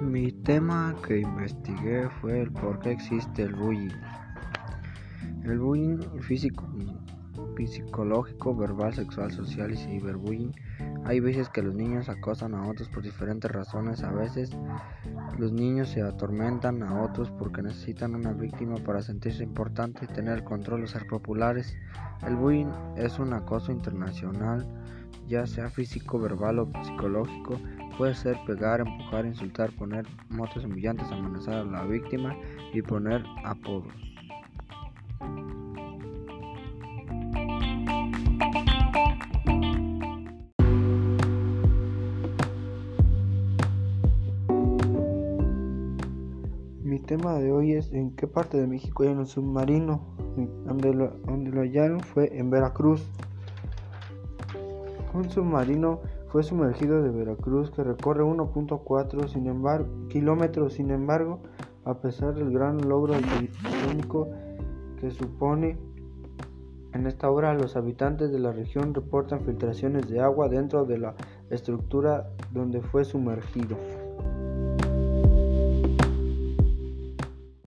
Mi tema que investigué fue el por qué existe el bullying. El bullying físico, psicológico, verbal, sexual, social y ciberbullying. Hay veces que los niños acosan a otros por diferentes razones. A veces los niños se atormentan a otros porque necesitan una víctima para sentirse importante, tener el control o ser populares. El bullying es un acoso internacional, ya sea físico, verbal o psicológico Puede ser pegar, empujar, insultar, poner motos humillantes, amenazar a la víctima y poner apodos. Mi tema de hoy es en qué parte de México hay un submarino. Donde lo, lo hallaron fue en Veracruz. Un submarino fue sumergido de Veracruz que recorre 1.4 sin embargo, kilómetros. Sin embargo, a pesar del gran logro arquitectónico que supone en esta obra, los habitantes de la región reportan filtraciones de agua dentro de la estructura donde fue sumergido.